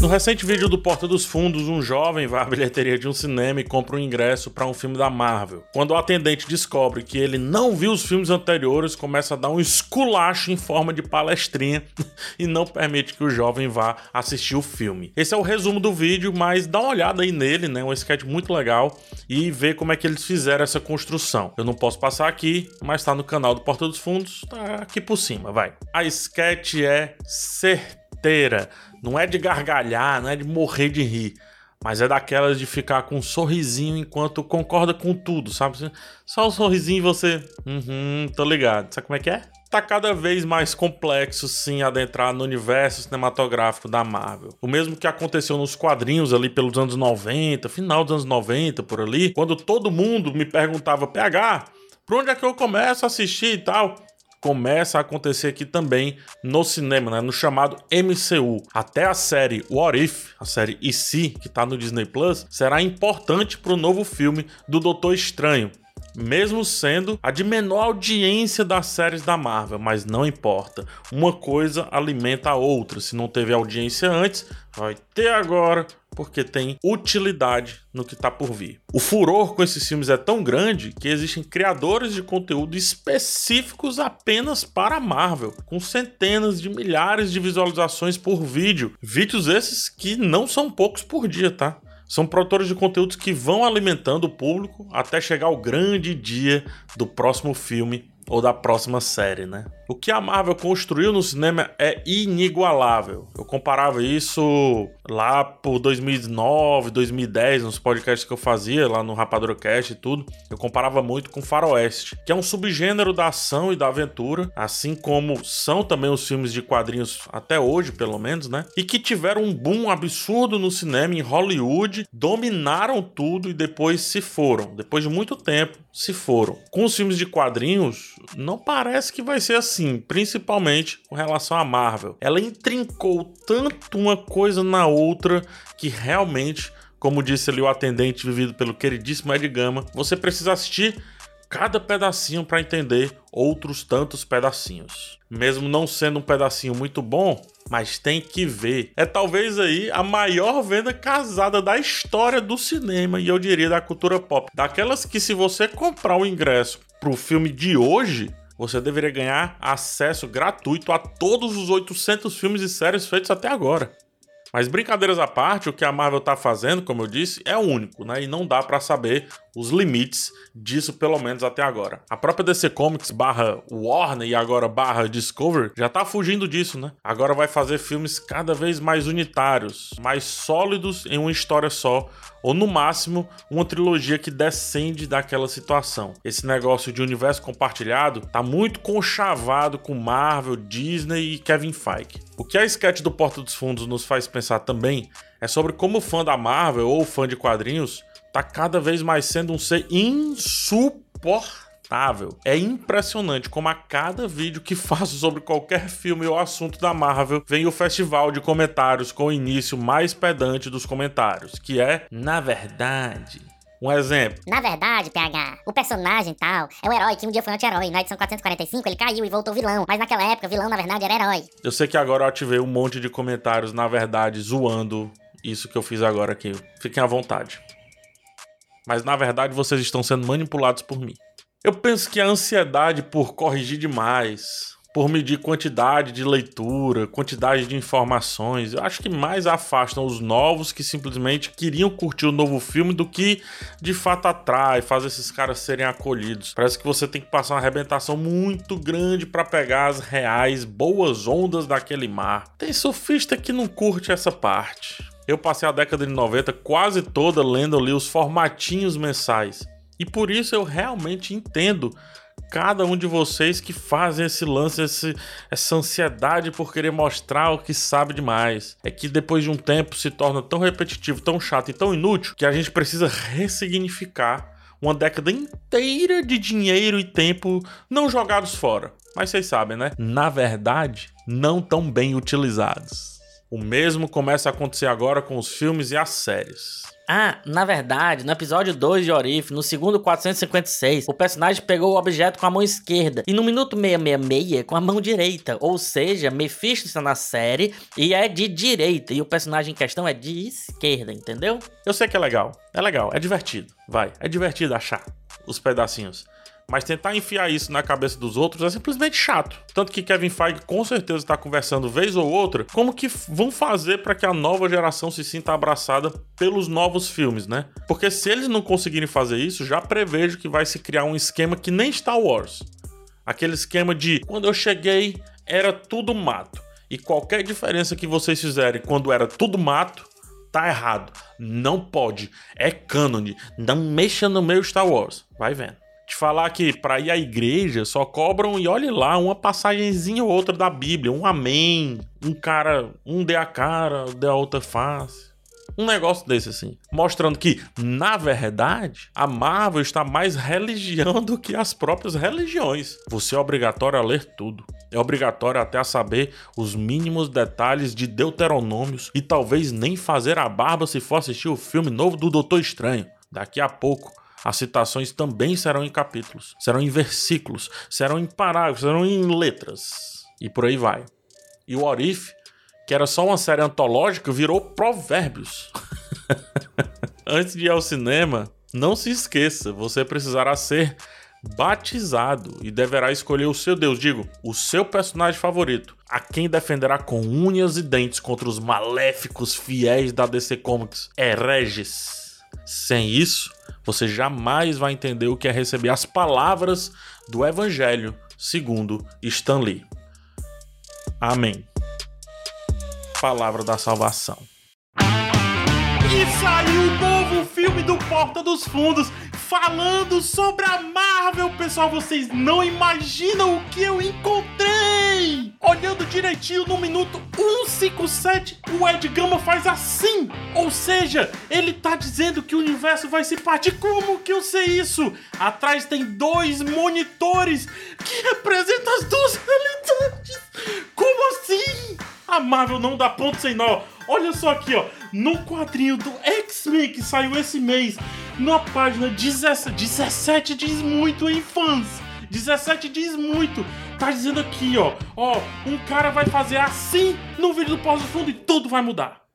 No recente vídeo do Porta dos Fundos, um jovem vai à bilheteria de um cinema e compra um ingresso para um filme da Marvel. Quando o atendente descobre que ele não viu os filmes anteriores, começa a dar um esculacho em forma de palestrinha e não permite que o jovem vá assistir o filme. Esse é o resumo do vídeo, mas dá uma olhada aí nele, né? Um sketch muito legal e vê como é que eles fizeram essa construção. Eu não posso passar aqui, mas tá no canal do Porta dos Fundos, tá aqui por cima, vai. A sketch é certeira não é de gargalhar, não é de morrer de rir. Mas é daquelas de ficar com um sorrisinho enquanto concorda com tudo, sabe? Só um sorrisinho e você. Uhum, tô ligado. Sabe como é que é? Tá cada vez mais complexo, sim, adentrar no universo cinematográfico da Marvel. O mesmo que aconteceu nos quadrinhos ali pelos anos 90, final dos anos 90, por ali, quando todo mundo me perguntava, PH, por onde é que eu começo a assistir e tal? Começa a acontecer aqui também no cinema, né? no chamado MCU. Até a série What If, a série E Se, que está no Disney Plus, será importante para o novo filme do Doutor Estranho mesmo sendo a de menor audiência das séries da Marvel, mas não importa. Uma coisa alimenta a outra. Se não teve audiência antes, vai ter agora, porque tem utilidade no que está por vir. O furor com esses filmes é tão grande que existem criadores de conteúdo específicos apenas para a Marvel, com centenas de milhares de visualizações por vídeo. Vídeos esses que não são poucos por dia, tá? São produtores de conteúdos que vão alimentando o público até chegar o grande dia do próximo filme ou da próxima série, né? O que a Marvel construiu no cinema é inigualável. Eu comparava isso lá por 2009, 2010, nos podcasts que eu fazia lá no Rapadrocast e tudo. Eu comparava muito com Faroeste, que é um subgênero da ação e da aventura, assim como são também os filmes de quadrinhos até hoje, pelo menos, né? E que tiveram um boom absurdo no cinema em Hollywood, dominaram tudo e depois se foram. Depois de muito tempo, se foram. Com os filmes de quadrinhos, não parece que vai ser assim principalmente com relação à Marvel. Ela intrincou tanto uma coisa na outra que realmente, como disse ali o atendente vivido pelo queridíssimo Ed Gama, você precisa assistir cada pedacinho para entender outros tantos pedacinhos. Mesmo não sendo um pedacinho muito bom, mas tem que ver. É talvez aí a maior venda casada da história do cinema e eu diria da cultura pop. Daquelas que se você comprar o ingresso pro filme de hoje, você deveria ganhar acesso gratuito a todos os 800 filmes e séries feitos até agora. Mas brincadeiras à parte, o que a Marvel tá fazendo, como eu disse, é único, né? E não dá para saber os limites disso, pelo menos até agora. A própria DC Comics barra Warner e agora barra Discovery já tá fugindo disso, né? Agora vai fazer filmes cada vez mais unitários, mais sólidos em uma história só, ou no máximo uma trilogia que descende daquela situação. Esse negócio de universo compartilhado tá muito conchavado com Marvel, Disney e Kevin Feige. O que a sketch do Porta dos Fundos nos faz pensar também é sobre como o fã da Marvel ou fã de quadrinhos tá cada vez mais sendo um ser insuportável é impressionante como a cada vídeo que faço sobre qualquer filme ou assunto da Marvel vem o festival de comentários com o início mais pedante dos comentários, que é, na verdade, um exemplo. Na verdade, PH, o personagem tal é um herói que um dia foi anti-herói. Na edição 445 ele caiu e voltou vilão. Mas naquela época, vilão na verdade era herói. Eu sei que agora eu ativei um monte de comentários, na verdade, zoando isso que eu fiz agora aqui. Fiquem à vontade. Mas na verdade vocês estão sendo manipulados por mim. Eu penso que a ansiedade por corrigir demais, por medir quantidade de leitura, quantidade de informações, eu acho que mais afastam os novos que simplesmente queriam curtir o novo filme do que de fato atrai, faz esses caras serem acolhidos. Parece que você tem que passar uma arrebentação muito grande para pegar as reais boas ondas daquele mar. Tem surfista que não curte essa parte. Eu passei a década de 90 quase toda lendo ali os formatinhos mensais e por isso eu realmente entendo cada um de vocês que fazem esse lance, esse, essa ansiedade por querer mostrar o que sabe demais. É que depois de um tempo se torna tão repetitivo, tão chato e tão inútil que a gente precisa ressignificar uma década inteira de dinheiro e tempo não jogados fora. Mas vocês sabem, né? Na verdade, não tão bem utilizados. O mesmo começa a acontecer agora com os filmes e as séries. Ah, na verdade, no episódio 2 de Orif, no segundo 456, o personagem pegou o objeto com a mão esquerda e no minuto 666 com a mão direita. Ou seja, Mephisto está na série e é de direita e o personagem em questão é de esquerda, entendeu? Eu sei que é legal, é legal, é divertido, vai, é divertido achar os pedacinhos. Mas tentar enfiar isso na cabeça dos outros é simplesmente chato. Tanto que Kevin Feige com certeza está conversando vez ou outra como que vão fazer para que a nova geração se sinta abraçada pelos novos filmes, né? Porque se eles não conseguirem fazer isso, já prevejo que vai se criar um esquema que nem Star Wars. Aquele esquema de quando eu cheguei era tudo mato. E qualquer diferença que vocês fizerem quando era tudo mato, tá errado. Não pode. É cânone. Não mexa no meu Star Wars. Vai vendo te falar que para ir à igreja só cobram, e olhe lá, uma passagenzinha ou outra da Bíblia, um amém, um cara, um dê a cara, dê a outra face. Um negócio desse assim, mostrando que, na verdade, a Marvel está mais religião do que as próprias religiões. Você é obrigatório a ler tudo. É obrigatório até a saber os mínimos detalhes de Deuteronômios e talvez nem fazer a barba se for assistir o filme novo do Doutor Estranho. Daqui a pouco as citações também serão em capítulos, serão em versículos, serão em parágrafos, serão em letras. E por aí vai. E o Orif, que era só uma série antológica, virou provérbios. Antes de ir ao cinema, não se esqueça, você precisará ser batizado e deverá escolher o seu Deus, digo, o seu personagem favorito, a quem defenderá com unhas e dentes contra os maléficos fiéis da DC Comics, hereges. Sem isso, você jamais vai entender o que é receber as palavras do Evangelho segundo Stanley. Amém. Palavra da salvação. E saiu o novo filme do Porta dos Fundos falando sobre a Marvel, pessoal. Vocês não imaginam o que eu encontrei! Olhando direitinho no minuto 157, o Ed Gama faz assim. Ou seja, ele tá dizendo que o universo vai se partir. Como que eu sei isso? Atrás tem dois monitores que representam as duas realidades. Como assim? A Marvel não dá ponto sem nó. Olha só aqui, ó. No quadrinho do X-Men que saiu esse mês, na página 17, 17 diz muito, hein, fãs? 17 diz muito. Tá dizendo aqui, ó. Ó, um cara vai fazer assim no vídeo do pós-fundo e tudo vai mudar.